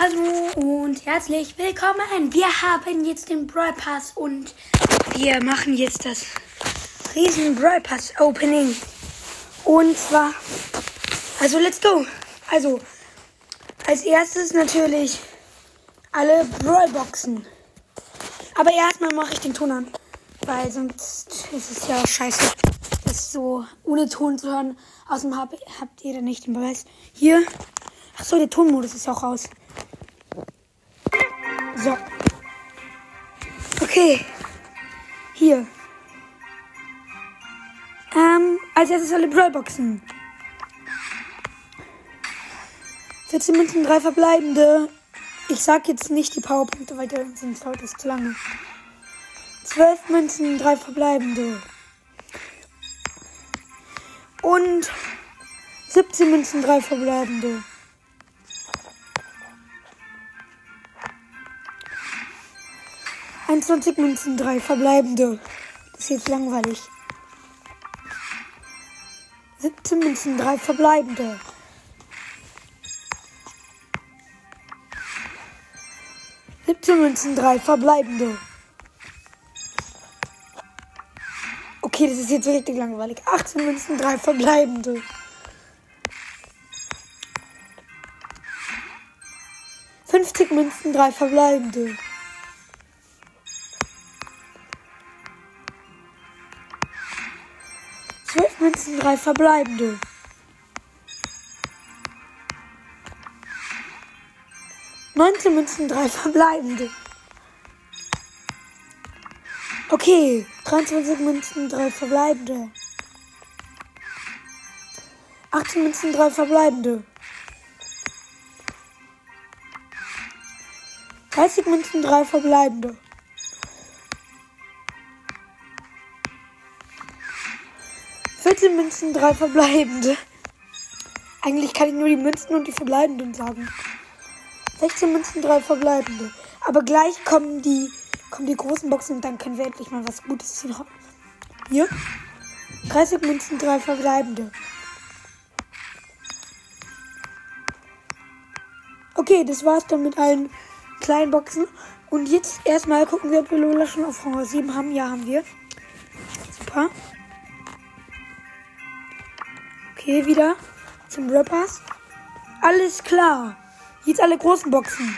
Hallo und herzlich willkommen. Wir haben jetzt den Brawl Pass und wir machen jetzt das riesen Brawl Pass Opening. Und zwar, also let's go. Also, als erstes natürlich alle Brawl Boxen. Aber erstmal mache ich den Ton an, weil sonst ist es ja scheiße, das so ohne Ton zu hören. Außerdem hab, habt ihr dann nicht den Beweis. Hier. Achso, der Tonmodus ist auch raus. So. Okay. Hier. Ähm, als erstes alle Brawlboxen. 14 Münzen, 3 verbleibende. Ich sag jetzt nicht die Powerpunkte, weil sonst dauert es zu lange. 12 Münzen, 3 verbleibende. Und 17 Münzen, 3 verbleibende. 21 Münzen, 3 verbleibende. Das ist jetzt langweilig. 17 Münzen, 3 verbleibende. Siebzehn Münzen, drei verbleibende. Okay, das ist jetzt richtig langweilig. 18 Münzen, drei verbleibende. Fünfzig Münzen, drei verbleibende. 12 Münzen, 3 verbleibende. Neunzehn Münzen, drei verbleibende. Okay, 23 Münzen, drei verbleibende. 18 Münzen, drei verbleibende. 30 Münzen, drei verbleibende. 14 Münzen, drei verbleibende. Eigentlich kann ich nur die Münzen und die verbleibenden sagen. 16 Münzen, drei verbleibende. Aber gleich kommen die, kommen die großen Boxen und dann können wir endlich mal was Gutes ziehen. Hier. 30 Münzen, drei verbleibende. Okay, das war's dann mit allen kleinen Boxen. Und jetzt erstmal gucken wir, ob wir Lola schon auf Rang 7 haben. Ja, haben wir. Super. Okay, wieder zum Rappers. Alles klar. Jetzt alle großen Boxen.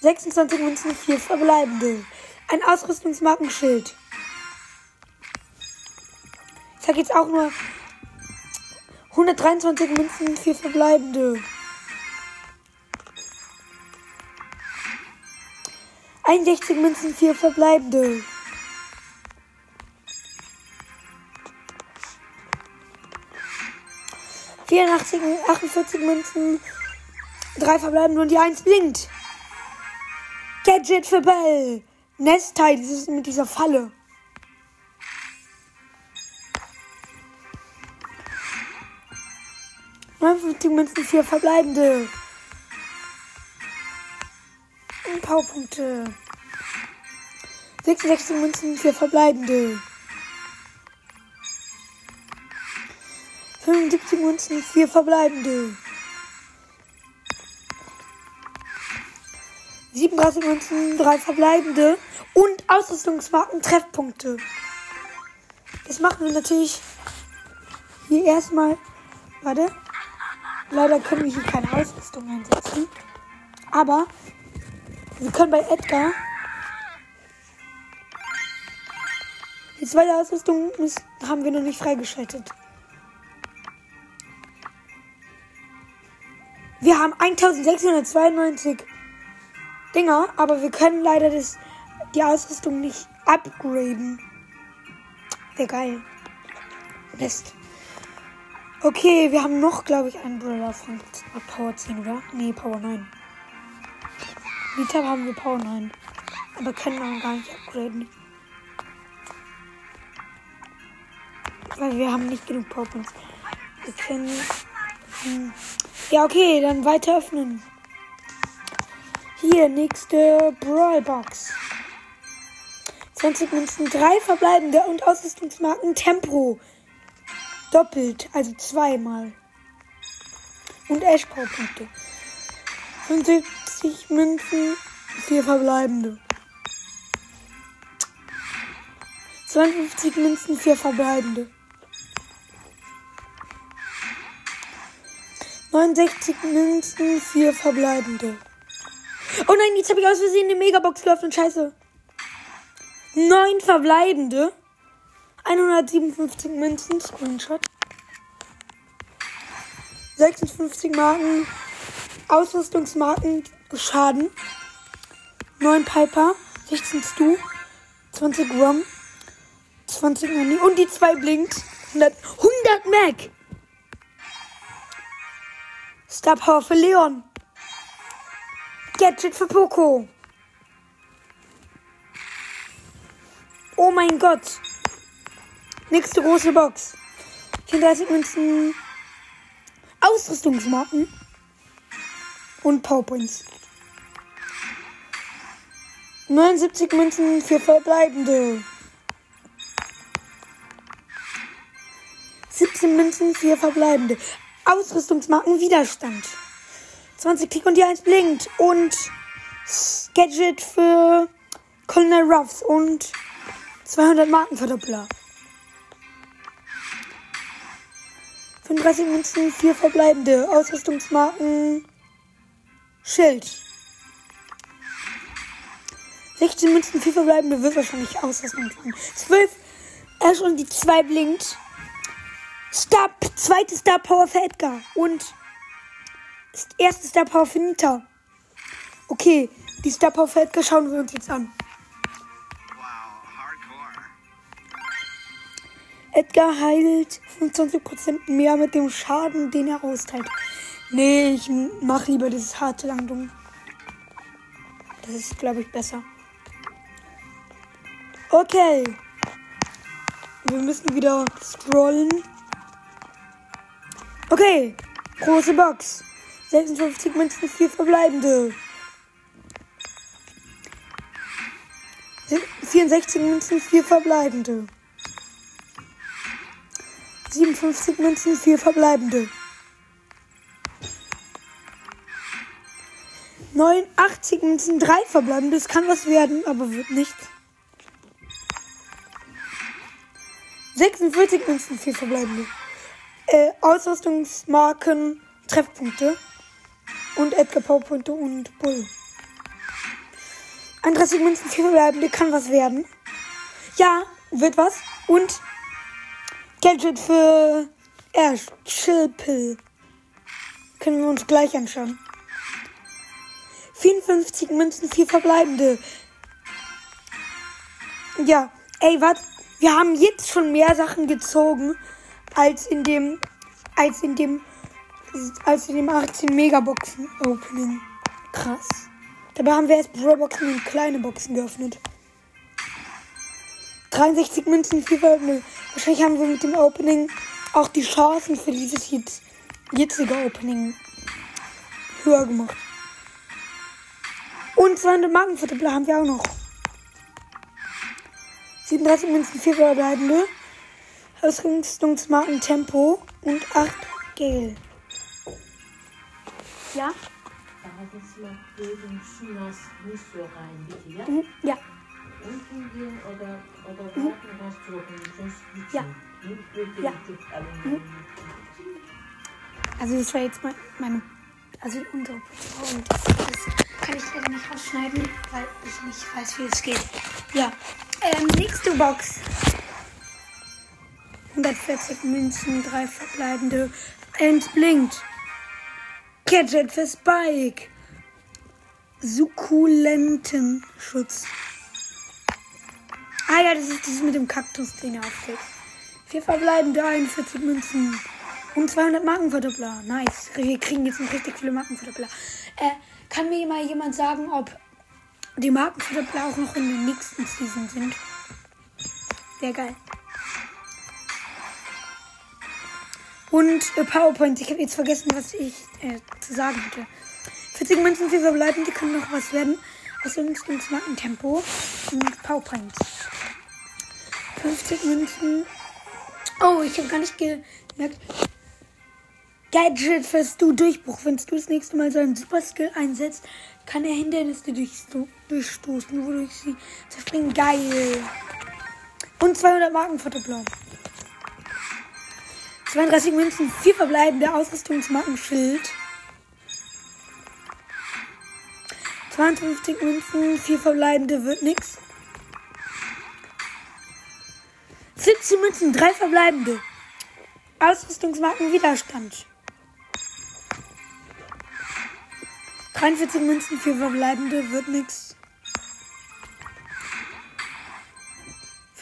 26 Münzen, 4 verbleibende. Ein Ausrüstungsmarkenschild. Ich sag jetzt auch nur 123 Münzen, 4 verbleibende. 61 Münzen, 4 verbleibende. 84, 48 Münzen, drei verbleiben und die 1 blinkt. Gadget für Bell. Nestteil, dieses mit dieser Falle. Neunundfünfzig Münzen, vier verbleibende. Und Powerpunkte. 66 Münzen, vier verbleibende. 75 Münzen, 4 verbleibende. 37 Münzen, 3 verbleibende. Und Ausrüstungsmarken Treffpunkte. Das machen wir natürlich hier erstmal. Warte. Leider können wir hier keine Ausrüstung einsetzen. Aber wir können bei Edgar die zweite Ausrüstung haben wir noch nicht freigeschaltet. Wir haben 1692 Dinger, aber wir können leider das, die Ausrüstung nicht upgraden. Wäre geil. Mist. Okay, wir haben noch, glaube ich, einen Brawler von Power 10, oder? Nee, Power 9. Nita haben wir Power 9. Aber können wir gar nicht upgraden. Weil wir haben nicht genug Powerpoints. Wir können. Hm, ja, okay, dann weiter öffnen. Hier, nächste Brawlbox. 20 Münzen, 3 verbleibende und Ausrüstungsmarken Tempo. Doppelt, also zweimal. Und Ash-Powerpunkte. 75 Münzen, 4 verbleibende. 52 Münzen, 4 verbleibende. 69 Münzen, 4 verbleibende. Oh nein, jetzt habe ich aus Versehen eine Megabox geöffnet. Scheiße. 9 verbleibende. 157 Münzen. Screenshot. 56 Marken. Ausrüstungsmarken. Schaden. 9 Piper. 16 Stu. 20 Rum. 20 Nani. Und die 2 blinkt. 100, 100 Mac. Star Power für Leon. Gadget für Poco. Oh mein Gott. Nächste große Box. 34 Münzen. Ausrüstungsmarken. Und Powerpoints. 79 Münzen für verbleibende. 17 Münzen für verbleibende. Ausrüstungsmarken Widerstand. 20 Klick und die 1 blinkt. Und Gadget für Colonel Ruffs und 200 Markenverdoppler. 35 Münzen, 4 verbleibende. Ausrüstungsmarken Schild. 16 Münzen, 4 verbleibende wird wahrscheinlich Ausrüstungsmarken. 12 Ash und die 2 blinkt. Star, zweite Star Power für Edgar. Und erste Star Power für Nita. Okay, die Star Power für Edgar schauen wir uns jetzt an. Edgar heilt 25% mehr mit dem Schaden, den er austeilt. Nee, ich mach lieber dieses harte Landung. Das ist, glaube ich, besser. Okay. Wir müssen wieder scrollen. Okay, große Box. 56 Münzen, 4 verbleibende. 64 Münzen, 4 verbleibende. 57 Münzen, 4 verbleibende. 89 Münzen, 3 verbleibende. Das kann was werden, aber wird nicht. 46 Münzen, 4 verbleibende äh, Ausrüstungsmarken, Treffpunkte und Edgar Powerpunkte und Bull. 31 Münzen, 4 verbleibende, kann was werden. Ja, wird was. Und Gadget für Ash, Chillpill. Können wir uns gleich anschauen. 54 Münzen, 4 verbleibende. Ja, ey, was? Wir haben jetzt schon mehr Sachen gezogen als in dem, als in dem, als in dem 18 Megaboxen Opening. Krass. Dabei haben wir erst Brawlboxen und kleine Boxen geöffnet. 63 Münzen, 4 Veröffentlichungen. Wahrscheinlich haben wir mit dem Opening auch die Chancen für dieses jetzt, jetzige Opening höher gemacht. Und 200 Markenverdoppler haben wir auch noch. 37 Münzen, 4 verbleibende. Ausrüstungsmarken Tempo und 8 Gel. Ja? Da hat jetzt mal wegen Chinas nicht so rein, bitte, ja? Mhm, ja. Unten gehen oder, oder warten, rausdrucken, sonst geht's Ja. Ja. Mhm. Also das war jetzt mein, meine, also unsere und das, das kann ich leider nicht rausschneiden, weil ich nicht weiß, wie es geht. Ja. Ähm, nächste Box. 140 Münzen, drei verbleibende. Entblinkt. Gadget für Spike. Sukkulentenschutz. Ah ja, das ist dieses mit dem Kaktus, den er aufsteht. Vier verbleibende, 41 Münzen. Und 200 Markenverdoppler. Nice. Wir kriegen jetzt richtig viele Markenverdoppler. Äh, kann mir mal jemand sagen, ob die Markenverdoppler auch noch in der nächsten Season sind? Wäre geil. Und äh, PowerPoint. Ich habe jetzt vergessen, was ich äh, zu sagen hatte. 40 Münzen, 4 verbleiben. Die können noch was werden. Aus dem Markentempo. Und PowerPoint. 50 Münzen. Oh, ich habe gar nicht gemerkt. Gadget für Stu Durchbruch. Wenn Stu das nächste Mal seinen Super Skill einsetzt, kann er Hindernisse durchsto durchstoßen, wodurch sie zerspringen. Geil. Und 200 Marken Fotoplan. 32 Münzen, 4 verbleibende Ausrüstungsmarkenschild. 52 Münzen, 4 verbleibende wird nix. 17 Münzen, 3 verbleibende. Ausrüstungsmarken Widerstand. 43 Münzen, 4 verbleibende wird nix.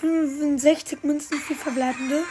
65 Münzen, 4 verbleibende.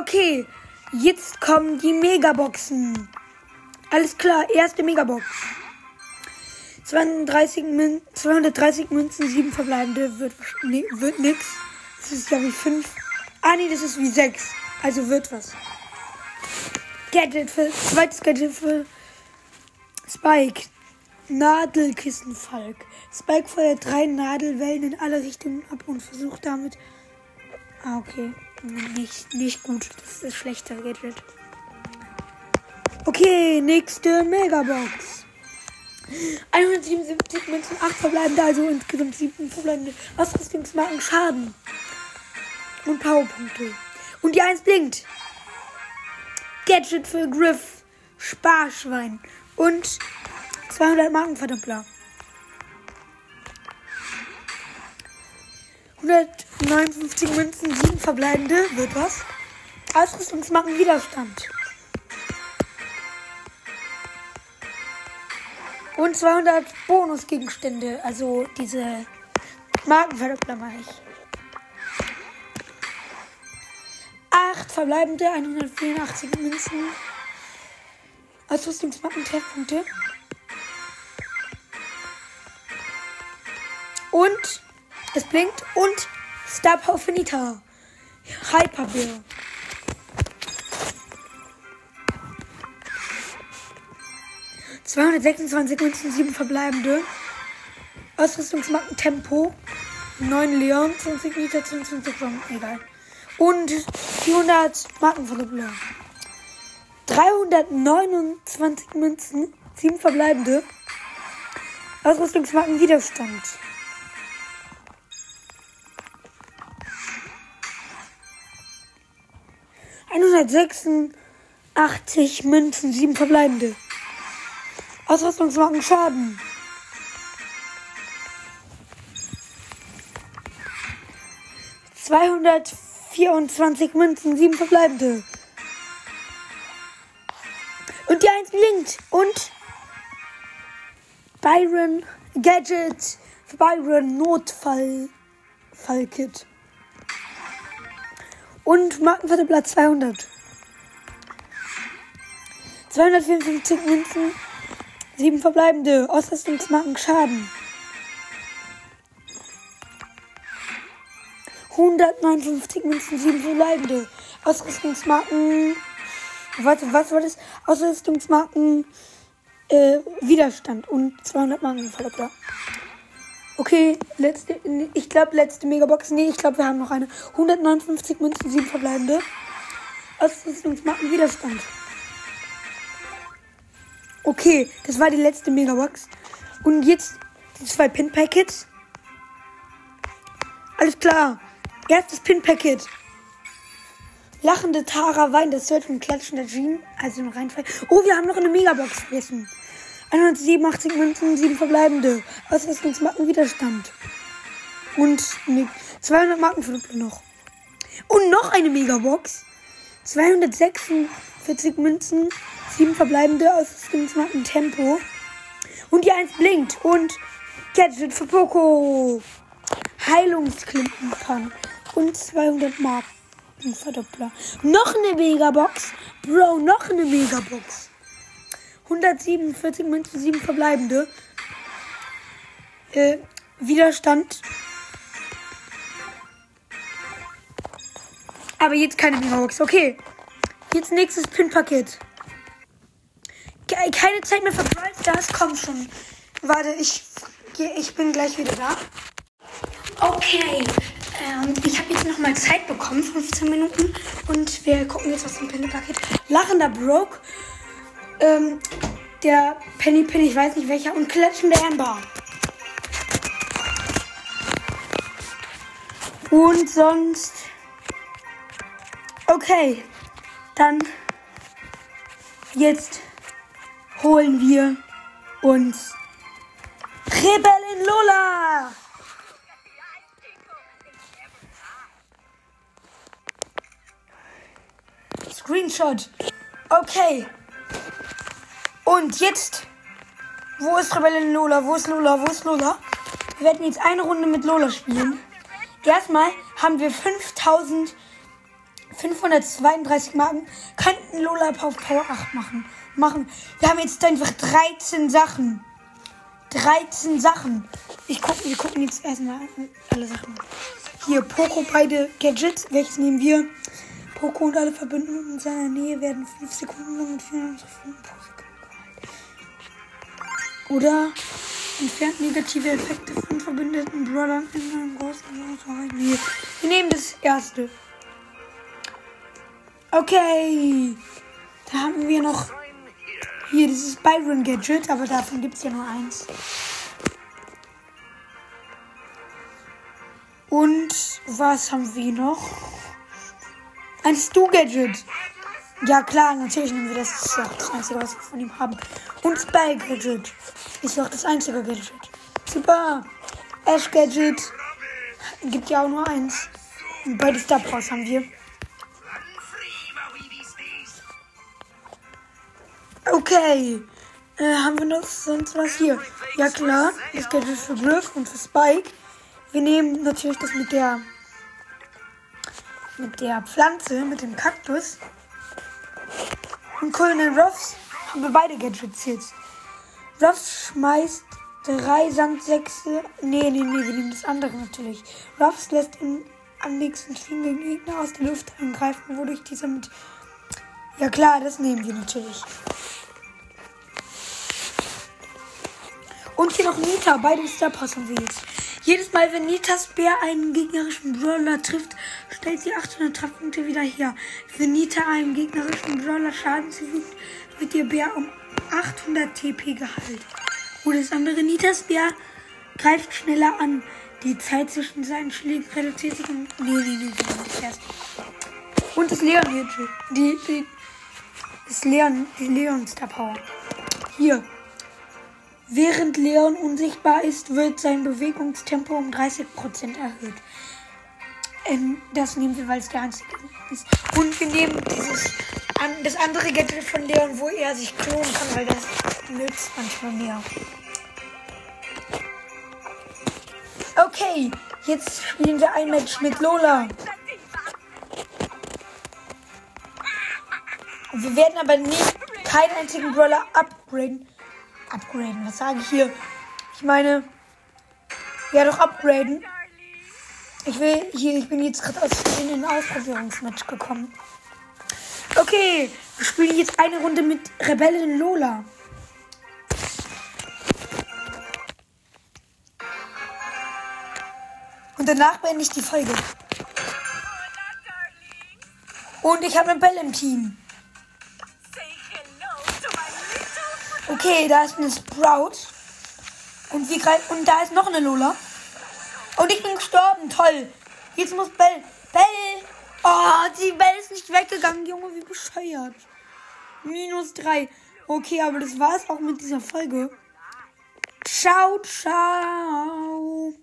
Okay, jetzt kommen die Megaboxen. Alles klar, erste Megabox. 32 Mün 230 Münzen, 7 verbleibende wird, nee, wird nix. Das ist glaube ich 5. Ah nee, das ist wie 6. Also wird was. Gadget für zweites Gadget für Spike. Nadelkissenfalk. Spike feuert drei Nadelwellen in alle Richtungen ab und versucht damit. Ah, okay. Nicht, nicht gut. Das ist das schlechte Gadget. Okay, nächste Megabox. 177 Münzen, 8 verbleibende, also insgesamt 7 verbleibende Ausrüstungsmarken Schaden. Und Powerpunkte. Und die 1 blinkt. Gadget für Griff. Sparschwein. Und 200 Marken 159 Münzen, 7 verbleibende. Wird was? Ausrüstungsmarken Widerstand. Und 200 Bonusgegenstände. Also diese Markenverdoppler mache ich. 8 verbleibende, 184 Münzen. Ausrüstungsmarken Treffpunkte. Und es blinkt und Star Power Finita. Hyperbär. Zweihundertsechsundzwanzig Münzen, sieben verbleibende. Ausrüstungsmarken Tempo. 9 Leon, 20 Liter, 22 Gramm, egal. Und 400 Marken von 329 Münzen, 7 verbleibende. Ausrüstungsmarken Widerstand. Einhundertsechsundachtzig Münzen, sieben verbleibende. Ausrüstungsmarken Schaden. Zweihundertvierundzwanzig Münzen, sieben verbleibende. Und die eins blinkt. Und Byron Gadget für Byron Notfall Fallkit. Und Markenverdoppler 200. 254 Münzen, 7 verbleibende. Ausrüstungsmarken Schaden. 159 Münzen, 7 verbleibende. Ausrüstungsmarken. Warte, was war das? Ausrüstungsmarken äh, Widerstand und 200 Marken. Okay, letzte, ich glaube letzte Megabox. Nee, ich glaube wir haben noch eine. 159 Münzen, 7 verbleibende. Ausrüstungsmarken Widerstand. Okay, das war die letzte Megabox. Und jetzt die zwei Pin-Packets. Alles klar. Erstes Pin-Packet. Lachende Tara, Wein, das Search und klatschender Jean. Also noch reinfallen. Oh, wir haben noch eine Megabox vergessen. 187 Münzen, 7 verbleibende. Ausrüstungsmarken Widerstand. Und ne, 200 Markenprodukte noch. Und noch eine Megabox. 246 Münzen, 7 verbleibende Ausrüstungsmarken Tempo. Und die 1 blinkt. Und Gadget für Poco. Heilungsklinkenfang. Und 200 Marken Verdoppler. Noch eine Megabox. Bro, noch eine Megabox. 147 Münzen, 7 verbleibende. Äh, Widerstand. Aber jetzt keine Megabox. Okay. Jetzt nächstes Pin-Paket. Keine Zeit mehr für Brawl Stars. Komm schon. Warte, ich, ich bin gleich wieder da. Okay. Ähm, ich habe jetzt nochmal Zeit bekommen, 15 Minuten. Und wir gucken jetzt aus dem Penny-Paket. Lachender Broke. Ähm, der Penny Penny, ich weiß nicht welcher. Und klatschende Amber. Und sonst. Okay. Dann. Jetzt holen wir uns Rebellin Lola. Screenshot. Okay. Und jetzt. Wo ist Rebellin Lola? Wo ist Lola? Wo ist Lola? Wir werden jetzt eine Runde mit Lola spielen. Erstmal haben wir 5532 Marken. Könnten Lola auf Power 8 machen. machen. Wir haben jetzt einfach 13 Sachen. 13 Sachen. Ich guck, wir gucken jetzt erstmal alle Sachen. Hier, Poco, beide Gadgets. Welches nehmen wir? Poco und alle Verbündeten in seiner Nähe werden 5 Sekunden lang mit 400 Sekunden pro. Oder entfernt negative Effekte von verbündeten Brawlern in einem großen Nee, wir nehmen das erste. Okay. Da haben wir noch hier dieses Byron Gadget, aber davon gibt es ja nur eins. Und was haben wir noch? Ein Stu-Gadget. Ja klar, natürlich nehmen wir das. Das ist auch das Einzige, was wir von ihm haben. Und Spy-Gadget. Ist auch das einzige Gadget. Super. Ash-Gadget. Gibt ja auch nur eins. Und beide Star Powers haben wir. Okay. Äh, haben wir noch sonst was hier? Ja klar, das Gadget für Griff und für Spike. Wir nehmen natürlich das mit der mit der Pflanze, mit dem Kaktus. Und Colonel Ruffs haben wir beide Gadgets jetzt. Ruffs schmeißt drei Sandsächse. Nee, nee, nee, wir nehmen das andere natürlich. Ruffs lässt im, am nächsten fliegenden Gegner aus der Luft angreifen, wodurch dieser mit. Ja klar, das nehmen wir natürlich. Und hier noch Nita, beide Star passen wir jetzt. Jedes Mal, wenn Nitas Bär einen gegnerischen Brawler trifft, stellt sie 800 Trefferpunkte wieder her. Wenn Nita einem gegnerischen Brawler Schaden zufügt, wird ihr Bär um 800 TP geheilt. Oder das andere Nitas Bär greift schneller an. Die Zeit zwischen seinen Schlägen reduziert sich um. Nee, nee, nee, das erst. Und das Leon Gadget. Die, die, das Leon, die Leon Star Power. Hier. Während Leon unsichtbar ist, wird sein Bewegungstempo um 30% erhöht. Ähm, das nehmen wir, weil es der einzige ist. Und wir nehmen dieses, an, das andere Gadget von Leon, wo er sich klonen kann, weil das nützt manchmal mehr. Okay, jetzt spielen wir ein Match mit Lola. Wir werden aber nicht keinen einzigen Brawler upgraden upgraden. Was sage ich hier? Ich meine, ja doch upgraden. Ich will hier, ich bin jetzt gerade aus in den Ausprobierungsmatch gekommen. Okay, wir spielen jetzt eine Runde mit Rebellin Lola. Und danach beende ich die Folge. Und ich habe eine Bell im Team. Okay, da ist eine Sprout. Und, wir greifen, und da ist noch eine Lola. Und ich bin gestorben. Toll. Jetzt muss Bell. Bell. Oh, die Bell ist nicht weggegangen. Junge, wie bescheuert. Minus drei. Okay, aber das war's auch mit dieser Folge. Ciao, ciao.